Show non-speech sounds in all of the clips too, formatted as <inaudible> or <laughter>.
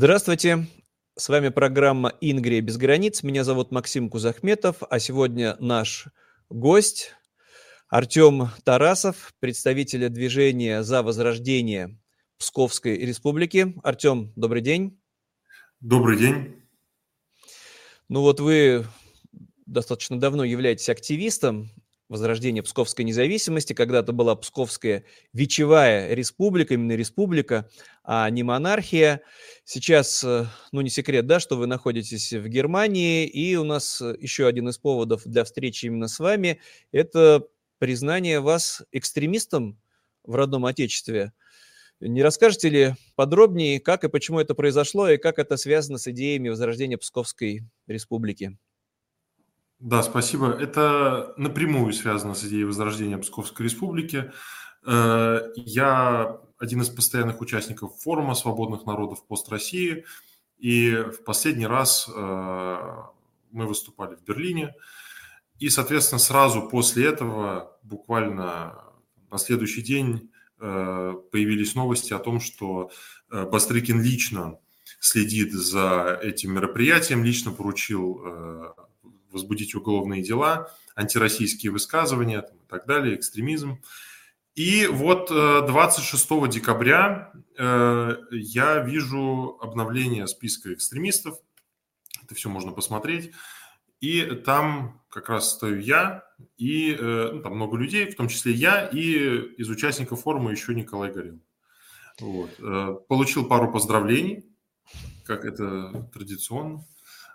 Здравствуйте! С вами программа «Ингрия без границ». Меня зовут Максим Кузахметов, а сегодня наш гость Артем Тарасов, представитель движения «За возрождение Псковской Республики». Артем, добрый день. Добрый день. Ну вот вы достаточно давно являетесь активистом возрождения Псковской независимости. Когда-то была Псковская Вечевая республика, именно республика, а не монархия. Сейчас, э, ну не секрет, да, что вы находитесь в Германии, и у нас э, еще один из поводов для встречи именно с вами – это признание вас экстремистом в родном отечестве. Не расскажете ли подробнее, как и почему это произошло, и как это связано с идеями возрождения Псковской республики? Да, спасибо. Это напрямую связано с идеей возрождения Псковской Республики. Э, я один из постоянных участников форума свободных народов пост России, и в последний раз э, мы выступали в Берлине, и, соответственно, сразу после этого, буквально на следующий день, э, появились новости о том, что Бастрыкин лично следит за этим мероприятием, лично поручил возбудить уголовные дела, антироссийские высказывания там, и так далее, экстремизм. И вот 26 э, декабря э, я вижу обновление списка экстремистов. Это все можно посмотреть. И там как раз стою я, и э, ну, там много людей, в том числе я, и из участников форума еще Николай Горел. Вот. Получил пару поздравлений, как это традиционно.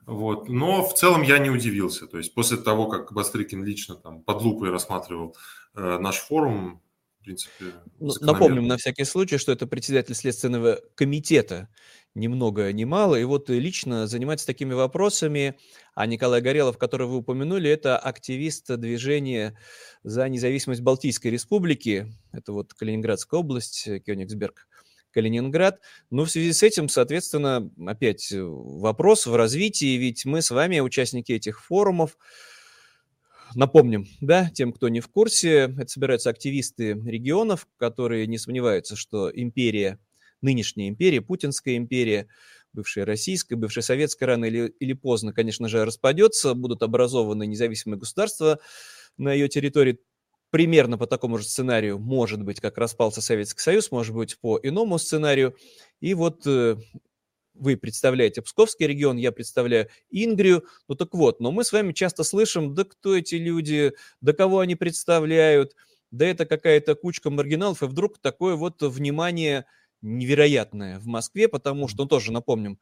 Вот. Но в целом я не удивился. То есть после того, как Бастрыкин лично там под лупой рассматривал э, наш форум, в принципе... Ну, напомним на всякий случай, что это председатель Следственного комитета, ни много ни мало, и вот лично занимается такими вопросами. А Николай Горелов, который вы упомянули, это активист движения за независимость Балтийской республики, это вот Калининградская область, Кёнигсберг. Калининград. Но в связи с этим, соответственно, опять э, вопрос в развитии, ведь мы с вами участники этих форумов. Напомним, да, тем, кто не в курсе, это собираются активисты регионов, которые не сомневаются, что империя, нынешняя империя, путинская империя, бывшая российская, бывшая советская, рано или, или поздно, конечно же, распадется, будут образованы независимые государства на ее территории, примерно по такому же сценарию, может быть, как распался Советский Союз, может быть, по иному сценарию. И вот э, вы представляете Псковский регион, я представляю Ингрию. Ну так вот, но мы с вами часто слышим, да кто эти люди, да кого они представляют, да это какая-то кучка маргиналов, и вдруг такое вот внимание невероятное в Москве, потому что, ну тоже напомним,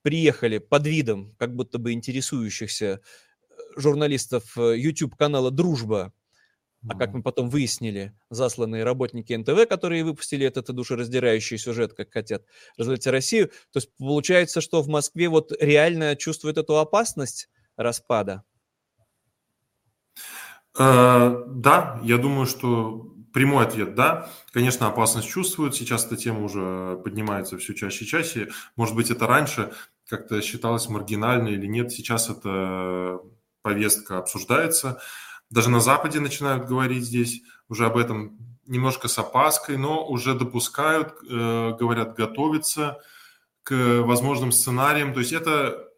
приехали под видом как будто бы интересующихся э, журналистов э, YouTube-канала «Дружба» а как мы потом выяснили, засланные работники НТВ, которые выпустили этот душераздирающий сюжет, как хотят развалить Россию. То есть получается, что в Москве вот реально чувствует эту опасность распада? Э, да, я думаю, что прямой ответ – да. Конечно, опасность чувствуют. Сейчас эта тема уже поднимается все чаще и чаще. Может быть, это раньше как-то считалось маргинальной или нет. Сейчас эта повестка обсуждается даже на Западе начинают говорить здесь уже об этом немножко с опаской, но уже допускают, э, говорят, готовиться к возможным сценариям. То есть это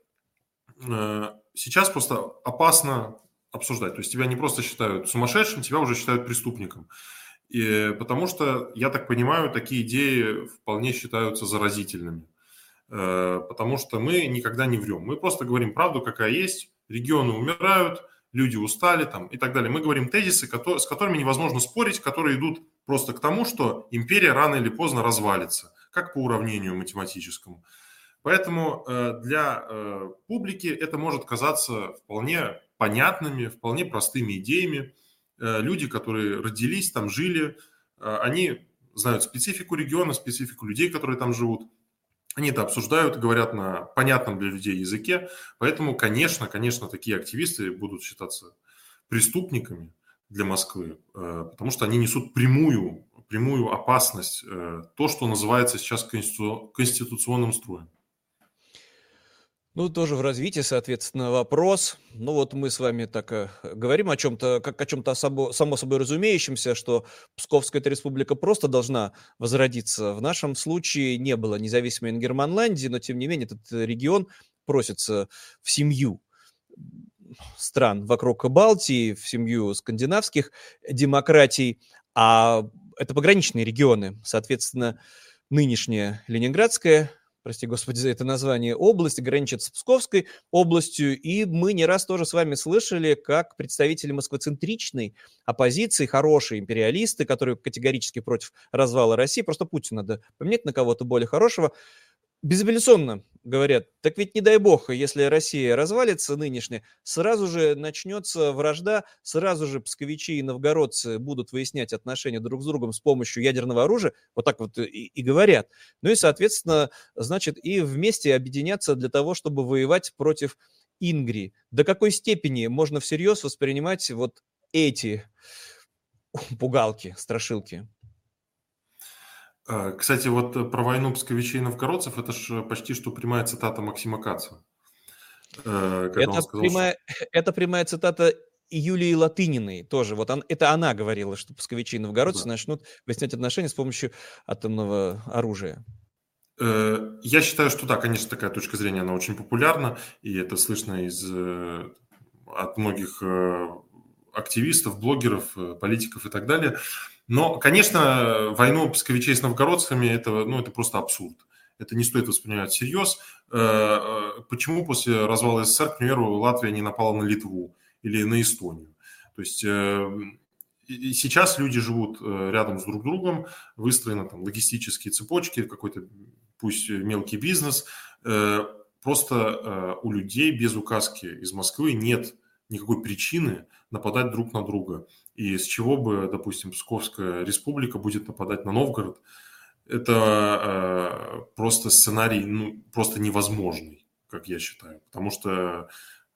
э, сейчас просто опасно обсуждать. То есть тебя не просто считают сумасшедшим, тебя уже считают преступником. И, потому что, я так понимаю, такие идеи вполне считаются заразительными. Э, потому что мы никогда не врем. Мы просто говорим правду, какая есть. Регионы умирают – люди устали там и так далее. Мы говорим тезисы, с которыми невозможно спорить, которые идут просто к тому, что империя рано или поздно развалится, как по уравнению математическому. Поэтому э, для э, публики это может казаться вполне понятными, вполне простыми идеями. Э, люди, которые родились там, жили, они знают специфику региона, специфику людей, которые там живут. Они это обсуждают, говорят на понятном для людей языке. Поэтому, конечно, конечно, такие активисты будут считаться преступниками для Москвы, э, потому что они несут прямую, прямую опасность, э, то, что называется сейчас конституционным строем. Ну, тоже в развитии, соответственно, вопрос. Ну, вот мы с вами так э, говорим о чем-то, как о чем-то само, само собой разумеющемся, что Псковская республика просто должна возродиться. В нашем случае не было независимой Ингерманландии, но, тем не менее, этот регион просится в семью стран вокруг Балтии, в семью скандинавских демократий, а это пограничные регионы. Соответственно, нынешняя Ленинградская прости господи за это название, область граничит с Псковской областью, и мы не раз тоже с вами слышали, как представители москвоцентричной оппозиции, хорошие империалисты, которые категорически против развала России, просто Путина надо поменять на кого-то более хорошего, безапелляционно говорят, так ведь не дай бог, если Россия развалится нынешняя, сразу же начнется вражда, сразу же псковичи и новгородцы будут выяснять отношения друг с другом с помощью ядерного оружия, вот так вот и, и говорят. Ну и, соответственно, значит, и вместе объединяться для того, чтобы воевать против Ингрии. До какой степени можно всерьез воспринимать вот эти пугалки, страшилки? А, кстати, вот э, про войну псковичей и новгородцев, это же почти что прямая цитата Максима Каца. Э, это, сказал, прямая, что... <laughs> это прямая цитата Юлии Латыниной тоже. Вот он, это она говорила, что псковичи и новгородцы да. начнут выяснять отношения с помощью атомного оружия. Э, я считаю, что да, конечно, такая точка зрения, она очень популярна, и это слышно из, от многих активистов, блогеров, политиков и так далее. Но, конечно, войну псковичей с новгородцами это, ну, это просто абсурд. Это не стоит воспринимать всерьез. Э, э, почему после развала СССР, к примеру, Латвия не напала на Литву или на Эстонию? То есть э, сейчас люди живут рядом с друг другом, выстроены там логистические цепочки, какой-то пусть мелкий бизнес. Просто у людей без указки из Москвы нет никакой причины нападать друг на друга. И с чего бы, допустим, Псковская республика будет нападать на Новгород, это э, просто сценарий ну, просто невозможный, как я считаю. Потому что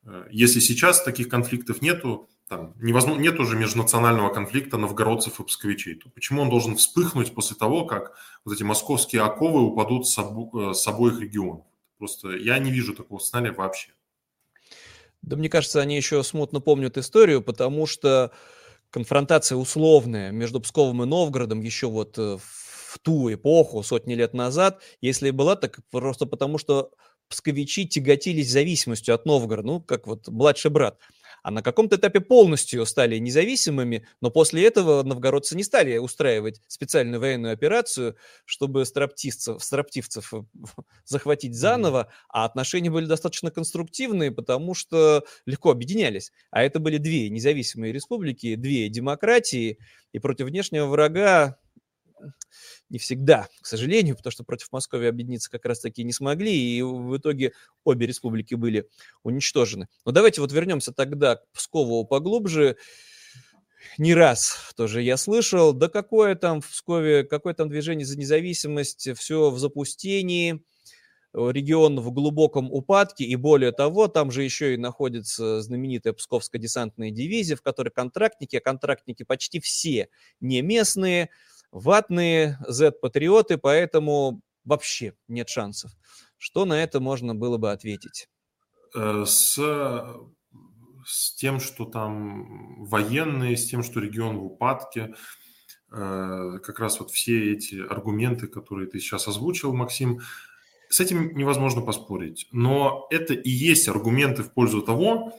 э, если сейчас таких конфликтов нету, там невозможно, нет уже межнационального конфликта новгородцев и псковичей, то почему он должен вспыхнуть после того, как вот эти московские оковы упадут с, обо, э, с обоих регионов? Просто я не вижу такого сценария вообще. Да мне кажется, они еще смутно помнят историю, потому что конфронтация условная между Псковом и Новгородом еще вот э, в ту эпоху, сотни лет назад, если была, так просто потому, что псковичи тяготились зависимостью от Новгорода, ну, как вот младший брат а на каком-то этапе полностью стали независимыми, но после этого новгородцы не стали устраивать специальную военную операцию, чтобы строптивцев, строптивцев э, <laughs> захватить заново, а отношения были достаточно конструктивные, потому что легко объединялись. А это были две независимые республики, две демократии, и против внешнего врага не всегда, к сожалению, потому что против Москвы объединиться как раз-таки не смогли, и в итоге обе республики были уничтожены. Но давайте вот вернемся тогда к Пскову поглубже. Не раз тоже я слышал, да какое там в Пскове, какое там движение за независимость, все в запустении, регион в глубоком упадке, и более того, там же еще и находится знаменитая Псковская десантная дивизия, в которой контрактники, а контрактники почти все не местные, ватные Z-патриоты, поэтому вообще нет шансов. Что на это можно было бы ответить? Э, с, с тем, что там военные, с тем, что регион в упадке, э, как раз вот все эти аргументы, которые ты сейчас озвучил, Максим, с этим невозможно поспорить. Но это и есть аргументы в пользу того,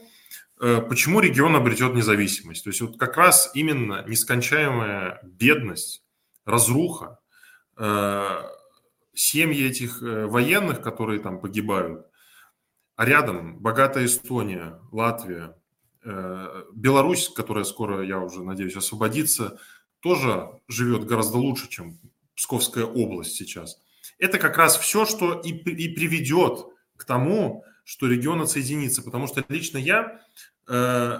э, почему регион обретет независимость. То есть вот как раз именно нескончаемая бедность, разруха, э, семьи этих э, военных, которые там погибают, а рядом богатая Эстония, Латвия, э, Беларусь, которая скоро, я уже надеюсь, освободится, тоже живет гораздо лучше, чем Псковская область сейчас. Это как раз все, что и, и приведет к тому, что регион отсоединится. Потому что лично я э,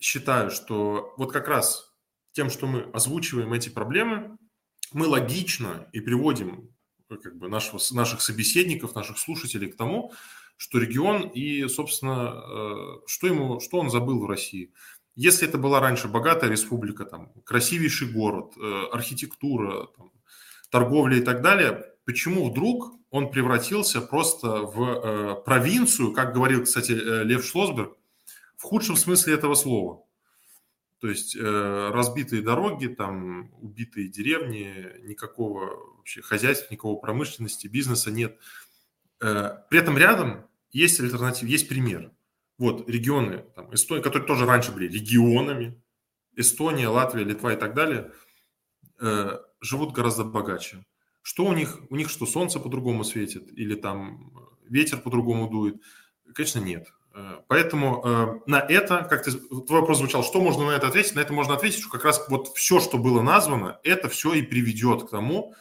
считаю, что вот как раз тем, что мы озвучиваем эти проблемы, мы логично и приводим э, как бы нашего, наших собеседников, наших слушателей к тому, что регион и, собственно, э, что, ему, что он забыл в России. Если это была раньше богатая республика, там, красивейший город, э, архитектура, там, торговля и так далее, почему вдруг он превратился просто в провинцию, как говорил, кстати, Лев Шлосберг, в худшем смысле этого слова. То есть э, разбитые дороги, там убитые деревни, никакого вообще хозяйства, никакого промышленности, бизнеса нет. Э, при этом рядом есть альтернатива, есть пример. Вот регионы, там, Эстония, которые тоже раньше были регионами, Эстония, Латвия, Литва и так далее, э, живут гораздо богаче. Что у них? У них что, солнце по-другому светит? Или там ветер по-другому дует? Конечно, нет. Э, поэтому э, на это, как ты, твой вопрос звучал, что можно на это ответить? На это можно ответить, что как раз вот все, что было названо, это все и приведет к тому,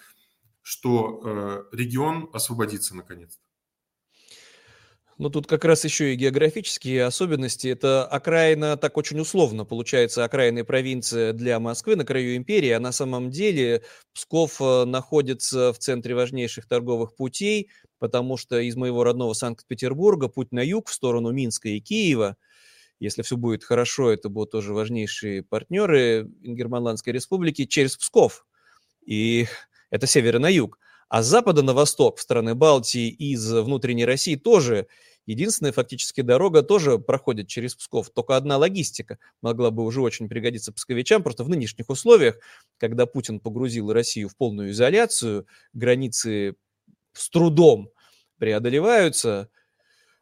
что э, регион освободится наконец-то. Ну, тут как раз еще и географические особенности. Это окраина, так очень условно получается, окраинная провинция для Москвы на краю империи, а на самом деле Псков находится в центре важнейших торговых путей, потому что из моего родного Санкт-Петербурга путь на юг в сторону Минска и Киева, если все будет хорошо, это будут тоже важнейшие партнеры Ингерманландской республики через Псков. И <laughs> это севера на юг. А с запада на восток, в страны Балтии, из внутренней России тоже единственная фактически дорога тоже проходит через Псков. Только одна логистика могла бы уже очень пригодиться псковичам. Просто в нынешних условиях, когда Путин погрузил Россию в полную изоляцию, границы с трудом преодолеваются,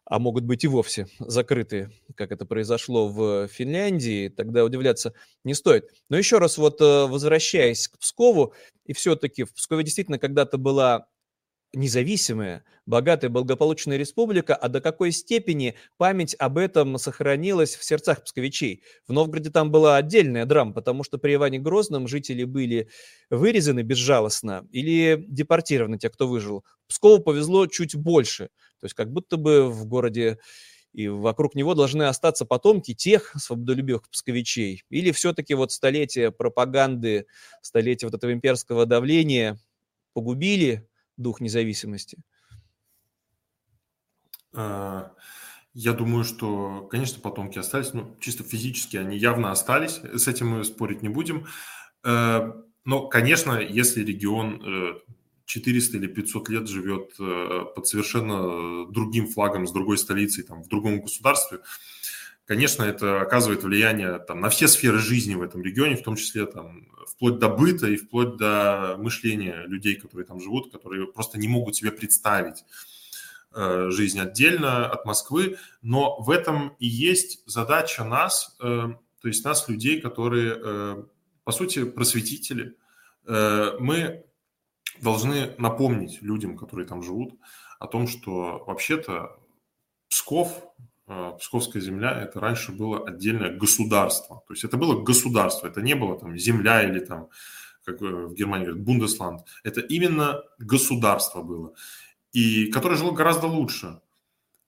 а могут быть и вовсе закрыты, как это произошло в Финляндии, тогда удивляться не стоит. Но еще раз вот э, возвращаясь к Пскову, и все-таки в Пскове действительно когда-то была независимая, богатая, благополучная республика, а до какой степени память об этом сохранилась в сердцах псковичей. В Новгороде там была отдельная драма, потому что при Иване Грозном жители были вырезаны безжалостно или депортированы, те, кто выжил. Пскову повезло чуть больше. То есть как будто бы в городе и вокруг него должны остаться потомки тех свободолюбивых псковичей. Или все-таки вот столетия пропаганды, столетия вот этого имперского давления погубили дух независимости? А, я думаю, что, конечно, потомки остались, ну, чисто физически они явно остались, с этим мы спорить не будем. Э, но, конечно, если регион 400 э, или 500 лет живет э, под совершенно другим флагом, с другой столицей, там, в другом государстве, конечно, это оказывает влияние там, на все сферы жизни в этом регионе, в том числе там, вплоть до быта и вплоть до мышления людей, которые там живут, которые просто не могут себе представить э, жизнь отдельно от Москвы. Но в этом и есть задача нас, э, то есть нас, людей, которые, э, по сути, просветители. Мы должны напомнить людям, которые там живут, о том, что вообще-то Псков Псковская земля, это раньше было отдельное государство. То есть это было государство, это не было там земля или там, как в Германии говорят, Бундесланд. Это именно государство было, и которое жило гораздо лучше.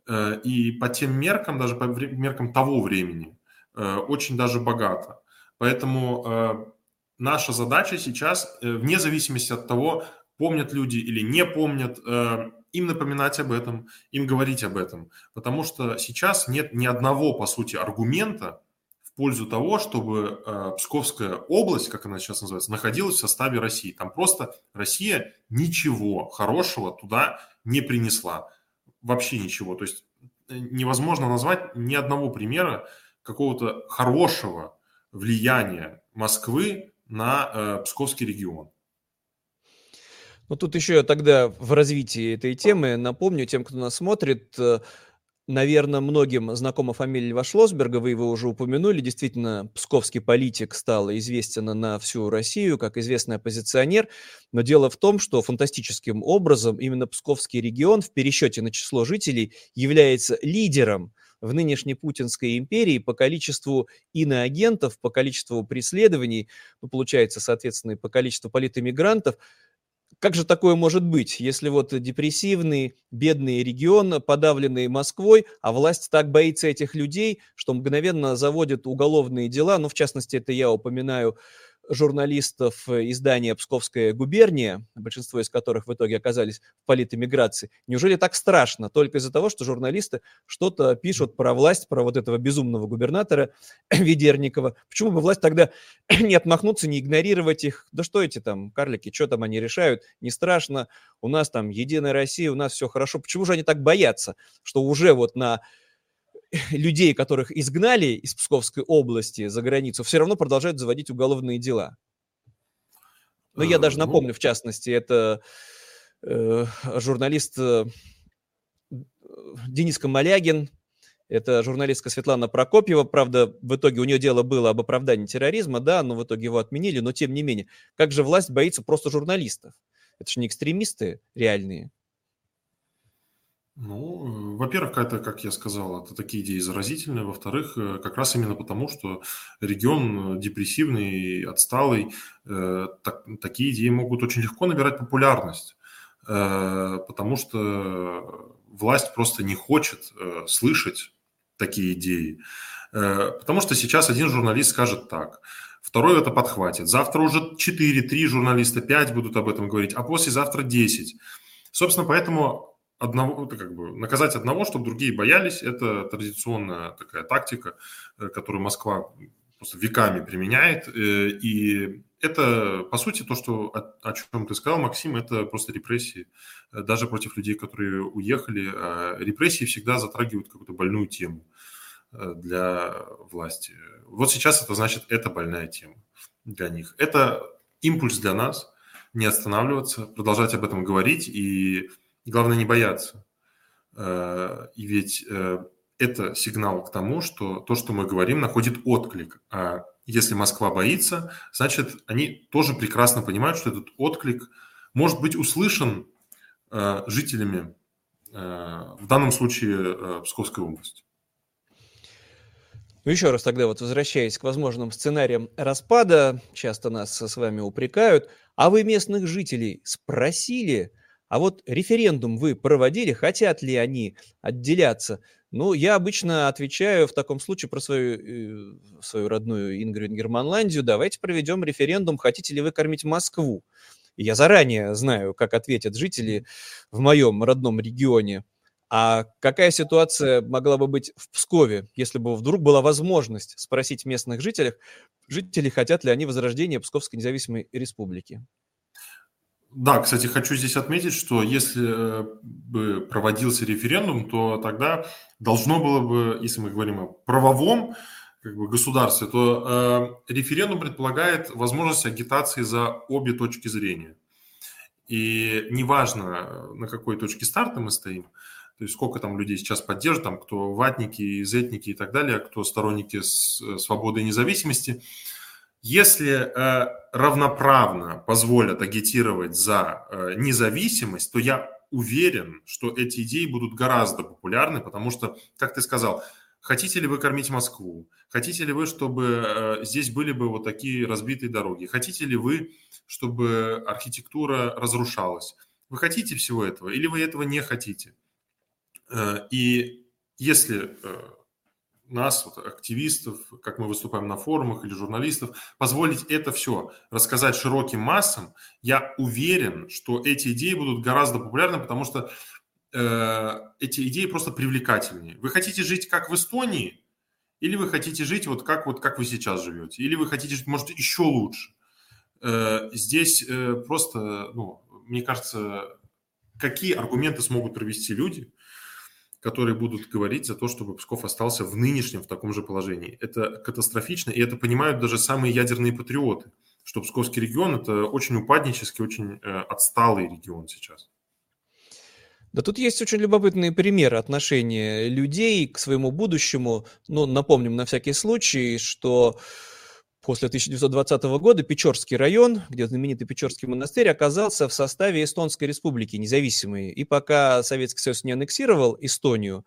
Э, и по тем меркам, даже по меркам того времени, э, очень даже богато. Поэтому э, наша задача сейчас, вне зависимости от того, помнят люди или не помнят, им напоминать об этом, им говорить об этом. Потому что сейчас нет ни одного, по сути, аргумента в пользу того, чтобы э, Псковская область, как она сейчас называется, находилась в составе России. Там просто Россия ничего хорошего туда не принесла. Вообще ничего. То есть э, невозможно назвать ни одного примера какого-то хорошего влияния Москвы на э, Псковский регион. Ну, тут еще тогда в развитии этой темы напомню тем, кто нас смотрит, э, наверное, многим знакома фамилия Льва Шлосберга, вы его уже упомянули. Действительно, псковский политик стал известен на всю Россию как известный оппозиционер. Но дело в том, что фантастическим образом именно псковский регион в пересчете на число жителей является лидером в нынешней Путинской империи по количеству иноагентов, по количеству преследований, ну, получается, соответственно, и по количеству политэмигрантов – как же такое может быть, если вот депрессивный, бедный регион, подавленный Москвой, а власть так боится этих людей, что мгновенно заводит уголовные дела, ну, в частности, это я упоминаю журналистов издания «Псковская губерния», большинство из которых в итоге оказались в политэмиграции. Неужели так страшно только из-за того, что журналисты что-то пишут про власть, про вот этого безумного губернатора <coughs> Ведерникова? Почему бы власть тогда <coughs> не отмахнуться, не игнорировать их? Да что эти там карлики, что там они решают? Не страшно, у нас там Единая Россия, у нас все хорошо. Почему же они так боятся, что уже вот на <laughs> людей, которых изгнали из Псковской области за границу, все равно продолжают заводить уголовные дела. Но я даже э, ну напомню, в частности, это э, журналист э, Денис Камалягин, это журналистка Светлана Прокопьева. Правда, в итоге у нее дело было об оправдании терроризма, да, но в итоге его отменили. Но тем не менее, как же власть боится просто журналистов? Это же не экстремисты реальные. Ну, э, во-первых, это, как я сказал, это такие идеи заразительные. Во-вторых, э, как раз именно потому, что регион депрессивный, отсталый, э, так, такие идеи могут очень легко набирать популярность, потому что власть просто не хочет слышать такие идеи. Потому что сейчас один журналист скажет так, второй это подхватит. Завтра уже 4-3 журналиста, 5 будут об этом говорить, а послезавтра 10. Собственно, поэтому одного, это как бы наказать одного, чтобы другие боялись, это традиционная такая тактика, э, которую Москва просто веками применяет. Э, и это, по сути, то, что, о, о чем ты сказал, Максим, это просто репрессии. Э, даже против людей, которые уехали, а репрессии всегда затрагивают какую-то больную тему для власти. Вот сейчас это значит, это больная тема для них. Это импульс для нас не останавливаться, продолжать об этом говорить и главное не бояться. Э, и ведь э, это сигнал к тому, что то, что мы говорим, находит отклик. А если Москва боится, значит, они тоже прекрасно понимают, что этот отклик может быть услышан э, жителями, в данном случае Псковской области. Ну, еще раз тогда вот возвращаясь к возможным сценариям распада, часто нас с вами упрекают, а вы местных жителей спросили, а вот референдум вы проводили, хотят ли они отделяться? Ну, я обычно отвечаю в таком случае про свою, э, свою родную Ингрид Германландию. Давайте проведем референдум, хотите ли вы кормить Москву? Я заранее знаю, как ответят жители в моем родном регионе. А какая ситуация могла бы быть в Пскове, если бы вдруг была возможность спросить местных жителей, жителей, хотят ли они возрождения Псковской независимой республики? Да, кстати, хочу здесь отметить, что если э, бы проводился референдум, то тогда должно было бы, если мы говорим о правовом как бы, государстве, то э, референдум предполагает возможность агитации за обе точки зрения. И неважно, на какой точке старта мы стоим, то есть сколько там людей сейчас поддерживают, там, кто ватники, зетники и так далее, кто сторонники э, свободы и независимости – если э, равноправно позволят агитировать за э, независимость, то я уверен, что эти идеи будут гораздо популярны, потому что, как ты сказал, хотите ли вы кормить Москву, хотите ли вы, чтобы э, здесь были бы вот такие разбитые дороги, хотите ли вы, чтобы архитектура разрушалась, вы хотите всего этого или вы этого не хотите? И если нас, вот, активистов, как мы выступаем на форумах или журналистов, позволить это все рассказать широким массам, я уверен, что эти идеи будут гораздо популярны, потому что э, эти идеи просто привлекательнее. Вы хотите жить как в Эстонии, или вы хотите жить вот как, вот как вы сейчас живете, или вы хотите жить, может, еще лучше. Э, здесь э, просто, ну, мне кажется, какие аргументы смогут привести люди – которые будут говорить за то, чтобы Псков остался в нынешнем, в таком же положении. Это катастрофично, и это понимают даже самые ядерные патриоты, что Псковский регион – это очень упаднический, очень э, отсталый регион сейчас. Да тут есть очень любопытные примеры отношения людей к своему будущему. Ну, напомним на всякий случай, что После 1920 года Печорский район, где знаменитый Печорский монастырь, оказался в составе Эстонской республики независимой. И пока Советский Союз не аннексировал Эстонию,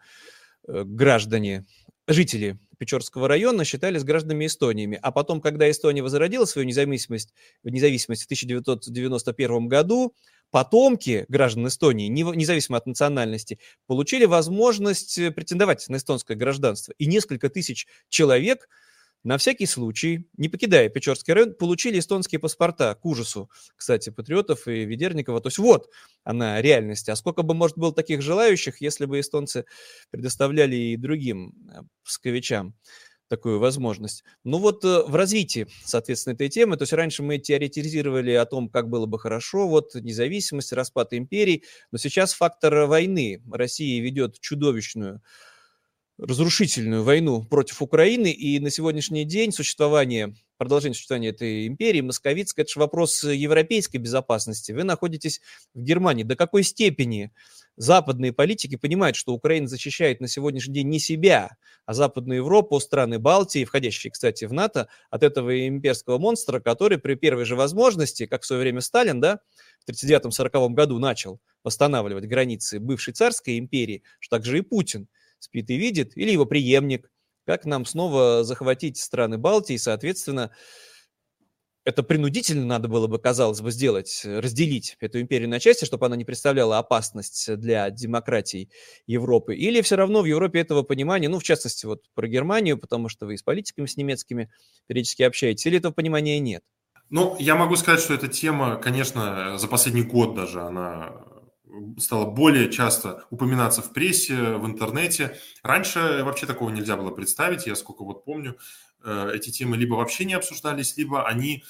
э, граждане, жители Печорского района считались гражданами Эстонии. А потом, когда Эстония возродила свою независимость, независимость в 1991 году, потомки граждан Эстонии, независимо от национальности, получили возможность претендовать на эстонское гражданство. И несколько тысяч человек – на всякий случай, не покидая Печорский район, получили эстонские паспорта к ужасу, кстати, патриотов и Ведерникова. То есть вот она реальность. А сколько бы, может, было таких желающих, если бы эстонцы предоставляли и другим э, псковичам такую возможность. Ну вот э, в развитии, соответственно, этой темы, то есть раньше мы теоретизировали о том, как было бы хорошо, вот независимость, распад империй, но сейчас фактор войны. Россия ведет чудовищную разрушительную войну против Украины, и на сегодняшний день существование, продолжение существования этой империи, московицкой, это же вопрос европейской безопасности. Вы находитесь в Германии. До какой степени западные политики понимают, что Украина защищает на сегодняшний день не себя, а Западную Европу, страны Балтии, входящие, кстати, в НАТО, от этого имперского монстра, который при первой же возможности, как в свое время Сталин, да, в 1939-1940 году начал восстанавливать границы бывшей царской империи, что также и Путин – спит и видит, или его преемник, как нам снова захватить страны Балтии, соответственно, это принудительно надо было бы, казалось бы, сделать, разделить эту империю на части, чтобы она не представляла опасность для демократии Европы. Или все равно в Европе этого понимания, ну, в частности, вот про Германию, потому что вы с политиками, с немецкими периодически общаетесь, или этого понимания нет? Ну, я могу сказать, что эта тема, конечно, за последний год даже она стало более часто упоминаться в прессе, в интернете. Раньше вообще такого нельзя было представить. Я сколько вот помню, э, эти темы либо вообще не обсуждались, либо они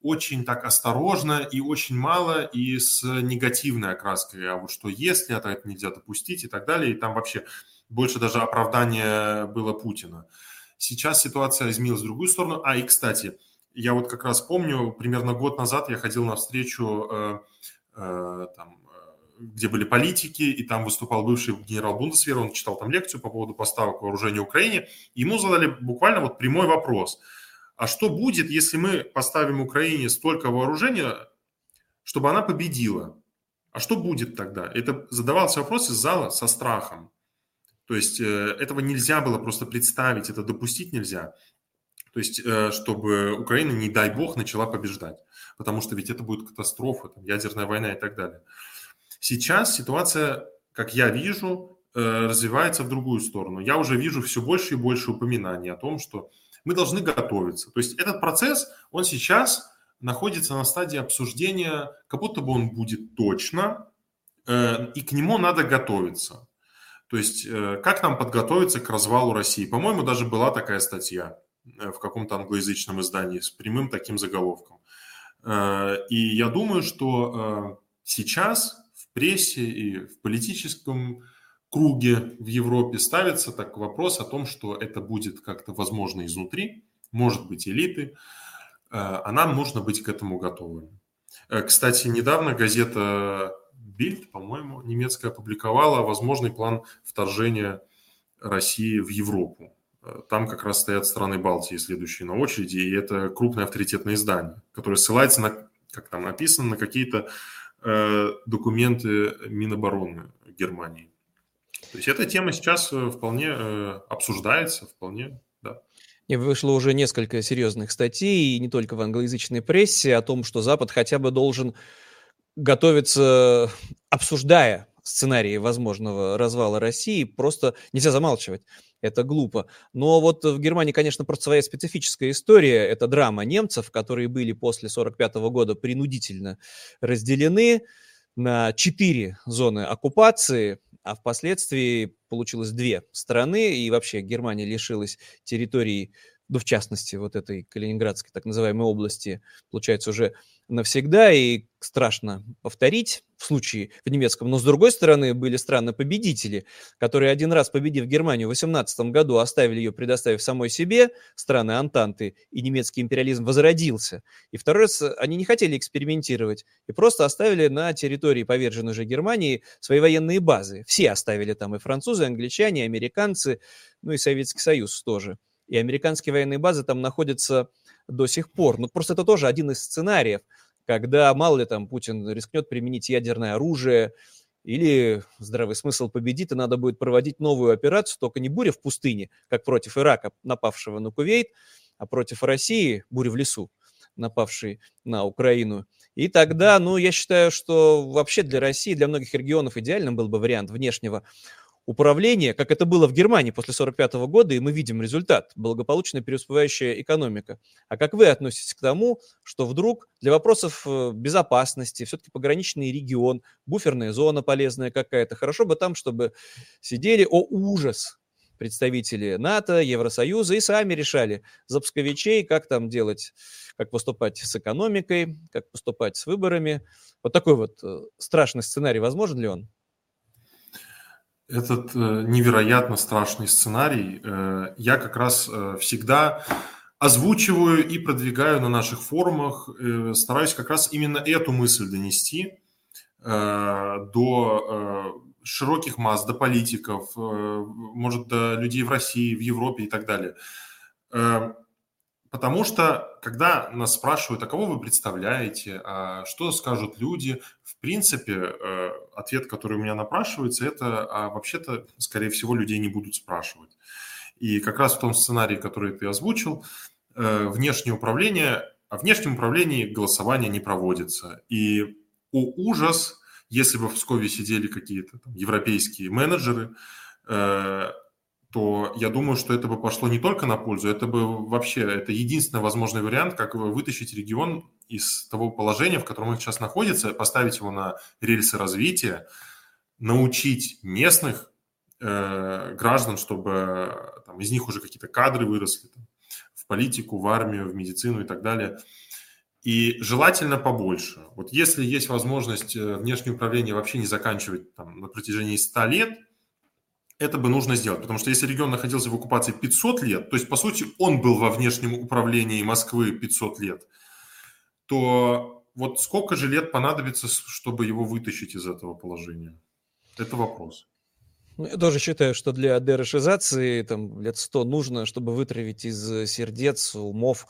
очень так осторожно и очень мало и с негативной окраской. А вот что если, а это нельзя допустить и так далее. И там вообще больше даже оправдания было Путина. Сейчас ситуация изменилась в другую сторону. А, и, кстати, я вот как раз помню, примерно год назад я ходил на встречу э, э, там, где были политики, и там выступал бывший генерал Бундесвера, он читал там лекцию по поводу поставок вооружения Украине, ему задали буквально вот прямой вопрос. А что будет, если мы поставим Украине столько вооружения, чтобы она победила? А что будет тогда? Это задавался вопрос из зала со страхом. То есть э, этого нельзя было просто представить, это допустить нельзя. То есть, э, чтобы Украина, не дай бог, начала побеждать. Потому что ведь это будет катастрофа, там, ядерная война и так далее. Сейчас ситуация, как я вижу, э, развивается в другую сторону. Я уже вижу все больше и больше упоминаний о том, что мы должны готовиться. То есть этот процесс, он сейчас находится на стадии обсуждения, как будто бы он будет точно, э, и к нему надо готовиться. То есть э, как нам подготовиться к развалу России? По-моему, даже была такая статья в каком-то англоязычном издании с прямым таким заголовком. И я думаю, что сейчас прессе и в политическом круге в Европе ставится так вопрос о том, что это будет как-то возможно изнутри, может быть элиты, э, а нам нужно быть к этому готовыми. Э, кстати, недавно газета Bild, по-моему, немецкая, опубликовала возможный план вторжения России в Европу. Э, там как раз стоят страны Балтии, следующие на очереди, и это крупное авторитетное издание, которое ссылается на, как там написано, на какие-то документы Минобороны Германии. То есть эта тема сейчас э, вполне э, обсуждается, вполне, да. И вышло уже несколько серьезных статей, и не только в англоязычной прессе, о том, что Запад хотя бы должен готовиться, обсуждая сценарии возможного развала России, просто нельзя замалчивать это глупо. Но вот в Германии, конечно, просто своя специфическая история. Это драма немцев, которые были после 1945 года принудительно разделены на четыре зоны оккупации, а впоследствии получилось две страны, и вообще Германия лишилась территории, ну, в частности, вот этой Калининградской так называемой области, получается, уже навсегда, и страшно повторить в случае в немецком. Но с другой стороны, были страны-победители, которые один раз победив Германию в 18 году, оставили ее, предоставив самой себе, страны Антанты, и немецкий империализм возродился. И второй раз они не хотели экспериментировать, и просто оставили на территории поверженной уже Германии свои военные базы. Все оставили там, и французы, и англичане, и американцы, ну и Советский Союз тоже. И американские военные базы там находятся до сих пор. Ну, просто это тоже один из сценариев, когда, мало ли там, Путин рискнет применить ядерное оружие, или здравый смысл победит, и надо будет проводить новую операцию, только не буря в пустыне, как против Ирака, напавшего на Кувейт, а против России, буря в лесу, напавшей на Украину. И тогда, ну, я считаю, что вообще для России, для многих регионов идеальным был бы вариант внешнего управления, как это было в Германии после 1945 года, и мы видим результат – благополучная преуспевающая экономика. А как вы относитесь к тому, что вдруг для вопросов э, безопасности, все-таки пограничный регион, буферная зона полезная какая-то, хорошо бы там, чтобы сидели, о ужас, представители НАТО, Евросоюза и сами решали запусковичей, как там делать, как поступать с экономикой, как поступать с выборами. Вот такой вот э, страшный сценарий, возможен ли он? Этот э, невероятно страшный сценарий. Э, я как раз э, всегда озвучиваю и продвигаю на наших форумах, стараюсь как раз именно эту мысль донести до широких масс, до политиков, может, до людей в России, в Европе и так далее. Потому что, когда нас спрашивают, а кого вы представляете, а что скажут люди, в принципе, э, ответ, который у меня напрашивается, это, а вообще-то, скорее всего, людей не будут спрашивать. И как раз в том сценарии, который ты озвучил, э, внешнее управление, о внешнем управлении голосование не проводится. И о ужас, если бы в Пскове сидели какие-то европейские менеджеры, э, то я думаю, что это бы пошло не только на пользу, это бы вообще, это единственный возможный вариант, как вытащить регион из того положения, в котором он сейчас находится, поставить его на рельсы развития, научить местных э, граждан, чтобы там, из них уже какие-то кадры выросли там, в политику, в армию, в медицину и так далее. И желательно побольше. Вот если есть возможность э, внешнее управление вообще не заканчивать там, на протяжении 100 лет – это бы нужно сделать. Потому что если регион находился в оккупации 500 лет, то есть, по сути, он был во внешнем управлении Москвы 500 лет, то вот сколько же лет понадобится, чтобы его вытащить из этого положения? Это вопрос. Ну, я тоже считаю, что для дерешизации там, лет 100 нужно, чтобы вытравить из сердец, умов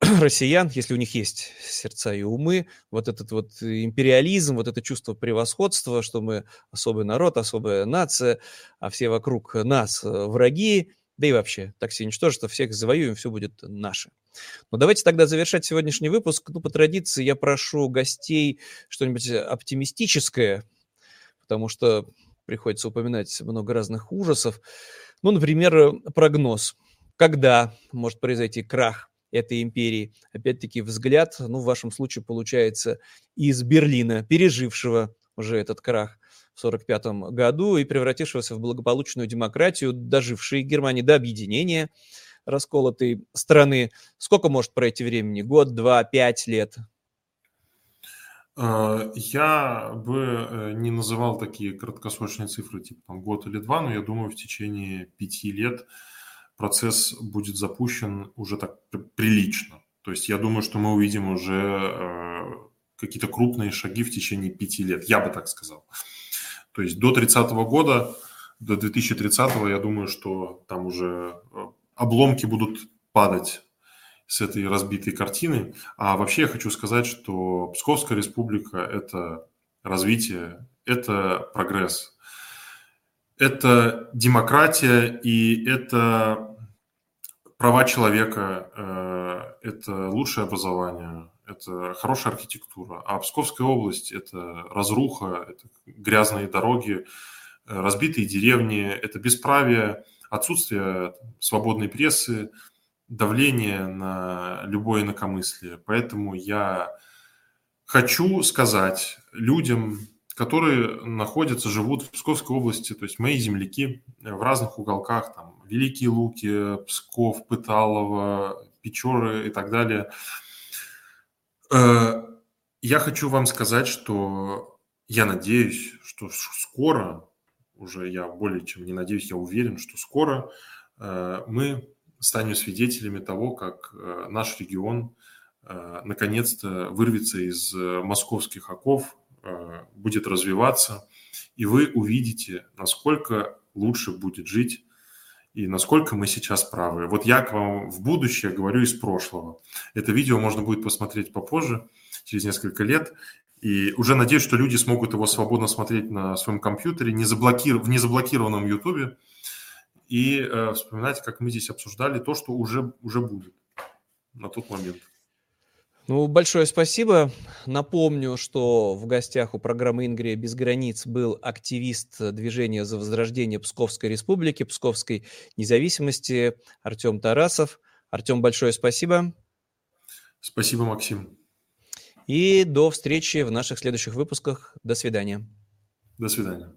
<clears throat> россиян, если у них есть сердца и умы, вот этот вот империализм, вот это чувство превосходства, что мы особый народ, особая нация, а все вокруг нас э, враги, да и вообще, так все ничтожество, всех завоюем, все будет наше. Но давайте тогда завершать сегодняшний выпуск. Ну, по традиции я прошу гостей что-нибудь оптимистическое, потому что приходится упоминать много разных ужасов. Ну, например, прогноз. Когда может произойти крах этой империи. Опять-таки взгляд, ну, в вашем случае получается из Берлина, пережившего уже этот крах в 1945 году и превратившегося в благополучную демократию, дожившей Германии до объединения расколотой страны. Сколько может пройти времени? Год, два, пять лет? А, я бы э, не называл такие краткосрочные цифры, типа там, год или два, но я думаю, в течение пяти лет процесс будет запущен уже так прилично. То есть я думаю, что мы увидим уже э, какие-то крупные шаги в течение пяти лет, я бы так сказал. То есть до 30 года, до 2030 я думаю, что там уже э, обломки будут падать с этой разбитой картины. А вообще я хочу сказать, что Псковская республика – это развитие, это прогресс, это демократия и это права человека, э, это лучшее образование, это хорошая архитектура. А Псковская область – это разруха, это грязные дороги, э, разбитые деревни, это бесправие, отсутствие свободной прессы, давление на любое инакомыслие. Поэтому я хочу сказать людям, которые находятся, живут в Псковской области, то есть мои земляки в разных уголках, там, Великие Луки, Псков, Пыталово, Печоры и так далее. Э, я хочу вам сказать, что я надеюсь, что скоро, уже я более чем не надеюсь, я уверен, что скоро э, мы станем свидетелями того, как э, наш регион наконец-то вырвется из московских оков, будет развиваться, и вы увидите, насколько лучше будет жить и насколько мы сейчас правы. Вот я к вам в будущее говорю из прошлого. Это видео можно будет посмотреть попозже, через несколько лет. И уже надеюсь, что люди смогут его свободно смотреть на своем компьютере, не заблокир... в незаблокированном YouTube, и э, вспоминать, как мы здесь обсуждали то, что уже, уже будет на тот момент. Ну, большое спасибо. Напомню, что в гостях у программы «Ингрия без границ» был активист движения за возрождение Псковской республики, Псковской независимости Артем Тарасов. Артем, большое спасибо. Спасибо, Максим. И до встречи в наших следующих выпусках. До свидания. До свидания.